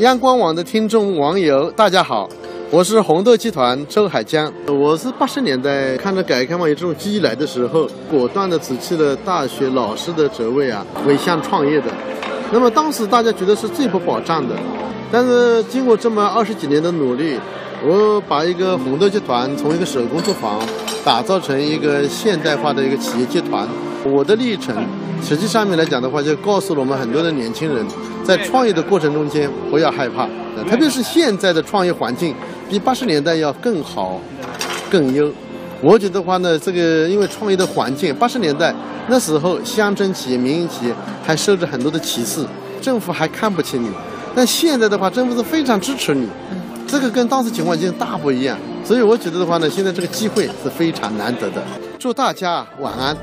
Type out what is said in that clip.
央广网的听众网友，大家好，我是红豆集团周海江。我是八十年代看着改革开放有这种机遇来的时候，果断的辞去了大学老师的职位啊，回乡创业的。那么当时大家觉得是最不保障的，但是经过这么二十几年的努力，我把一个红豆集团从一个手工作坊打造成一个现代化的一个企业集团。我的历程，实际上面来讲的话，就告诉了我们很多的年轻人，在创业的过程中间不要害怕，特别是现在的创业环境比八十年代要更好、更优。我觉得话呢，这个因为创业的环境，八十年代那时候乡镇企业、民营企业还受着很多的歧视，政府还看不起你。但现在的话，政府是非常支持你，这个跟当时情况已经大不一样。所以我觉得的话呢，现在这个机会是非常难得的。祝大家晚安。